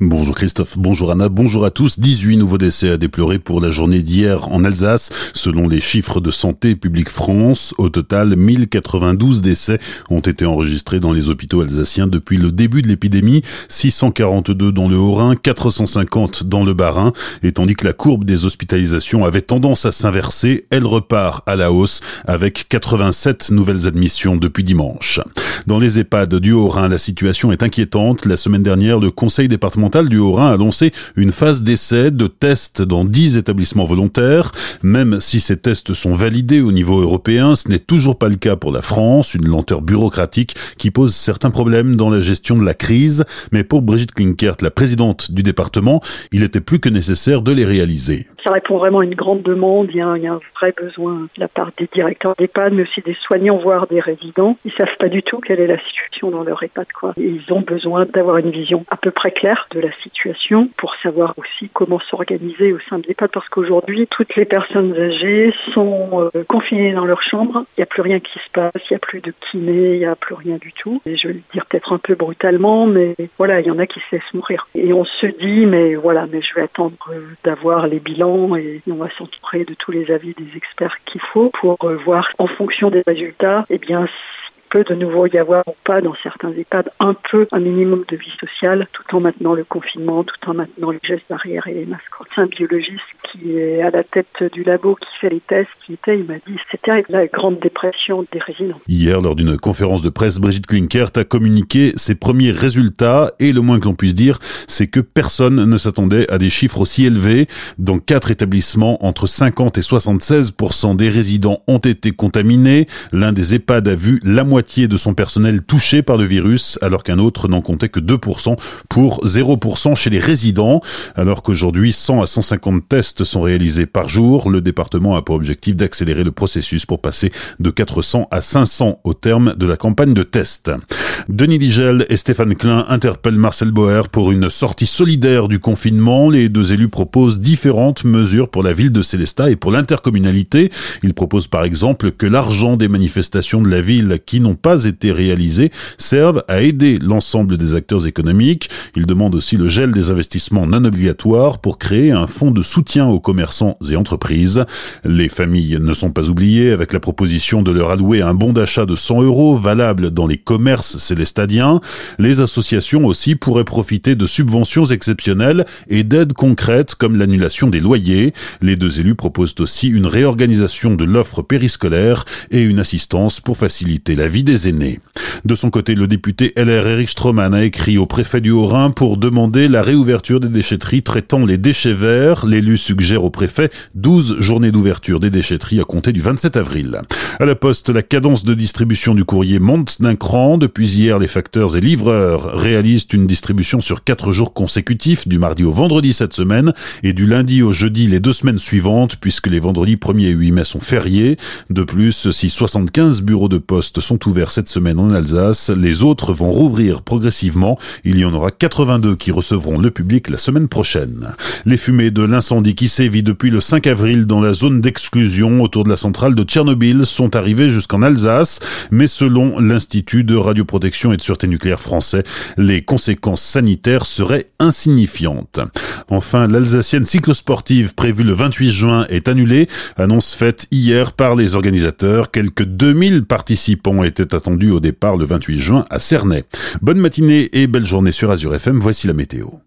Bonjour Christophe, bonjour Anna, bonjour à tous. 18 nouveaux décès à déplorer pour la journée d'hier en Alsace. Selon les chiffres de Santé publique France, au total, 1092 décès ont été enregistrés dans les hôpitaux alsaciens depuis le début de l'épidémie. 642 dans le Haut-Rhin, 450 dans le Bas-Rhin. Et tandis que la courbe des hospitalisations avait tendance à s'inverser, elle repart à la hausse avec 87 nouvelles admissions depuis dimanche. Dans les EHPAD du Haut-Rhin, la situation est inquiétante. La semaine dernière, le conseil départemental du Haut-Rhin a lancé une phase d'essai de tests dans 10 établissements volontaires. Même si ces tests sont validés au niveau européen, ce n'est toujours pas le cas pour la France, une lenteur bureaucratique qui pose certains problèmes dans la gestion de la crise. Mais pour Brigitte Klinkert, la présidente du département, il était plus que nécessaire de les réaliser. Ça répond vraiment à une grande demande. Il y a un, vrai besoin de la part des directeurs d'EHPAD, mais aussi des soignants, voire des résidents. Ils savent pas du tout quelle est la situation dans leur EHPAD. Quoi. Ils ont besoin d'avoir une vision à peu près claire de la situation pour savoir aussi comment s'organiser au sein de l'EHPAD parce qu'aujourd'hui, toutes les personnes âgées sont euh, confinées dans leur chambre. Il n'y a plus rien qui se passe, il n'y a plus de kiné, il n'y a plus rien du tout. Et je vais le dire peut-être un peu brutalement, mais voilà, il y en a qui se laissent mourir. Et on se dit, mais voilà, mais je vais attendre d'avoir les bilans et on va s'entourer de tous les avis des experts qu'il faut pour euh, voir en fonction des résultats, eh bien, peut de nouveau y avoir ou pas dans certains EHPAD un peu un minimum de vie sociale tout en maintenant le confinement, tout en maintenant les gestes barrières et les masques. C'est un biologiste qui est à la tête du labo qui fait les tests qui était, il m'a dit c'était la grande dépression des résidents. Hier, lors d'une conférence de presse, Brigitte Klinkert a communiqué ses premiers résultats et le moins que l'on puisse dire, c'est que personne ne s'attendait à des chiffres aussi élevés. Dans quatre établissements, entre 50 et 76 des résidents ont été contaminés. L'un des EHPAD a vu la moitié de son personnel touché par le virus, alors qu'un autre n'en comptait que 2% pour 0% chez les résidents. Alors qu'aujourd'hui, 100 à 150 tests sont réalisés par jour, le département a pour objectif d'accélérer le processus pour passer de 400 à 500 au terme de la campagne de tests. Denis Ligel et Stéphane Klein interpellent Marcel Boer pour une sortie solidaire du confinement. Les deux élus proposent différentes mesures pour la ville de Célestat et pour l'intercommunalité. Ils proposent par exemple que l'argent des manifestations de la ville qui n'ont pas été réalisés servent à aider l'ensemble des acteurs économiques. Ils demandent aussi le gel des investissements non obligatoires pour créer un fonds de soutien aux commerçants et entreprises. Les familles ne sont pas oubliées avec la proposition de leur allouer un bon d'achat de 100 euros valable dans les commerces célestadiens. Les associations aussi pourraient profiter de subventions exceptionnelles et d'aides concrètes comme l'annulation des loyers. Les deux élus proposent aussi une réorganisation de l'offre périscolaire et une assistance pour faciliter la vie des aînés. De son côté, le député LR Eric Stroman a écrit au préfet du Haut-Rhin pour demander la réouverture des déchetteries traitant les déchets verts. L'élu suggère au préfet 12 journées d'ouverture des déchetteries à compter du 27 avril. À la poste, la cadence de distribution du courrier monte d'un cran. Depuis hier, les facteurs et livreurs réalisent une distribution sur 4 jours consécutifs, du mardi au vendredi cette semaine et du lundi au jeudi les deux semaines suivantes, puisque les vendredis 1er et 8 mai sont fériés. De plus, si 75 bureaux de poste sont ouverts cette semaine en Alsace. Les autres vont rouvrir progressivement. Il y en aura 82 qui recevront le public la semaine prochaine. Les fumées de l'incendie qui sévit depuis le 5 avril dans la zone d'exclusion autour de la centrale de Tchernobyl sont arrivées jusqu'en Alsace, mais selon l'Institut de radioprotection et de sûreté nucléaire français, les conséquences sanitaires seraient insignifiantes. Enfin, l'Alsacienne cyclosportive prévue le 28 juin est annulée, annonce faite hier par les organisateurs. Quelques 2000 participants était attendu au départ le 28 juin à Cernay. Bonne matinée et belle journée sur Azure FM, voici la météo.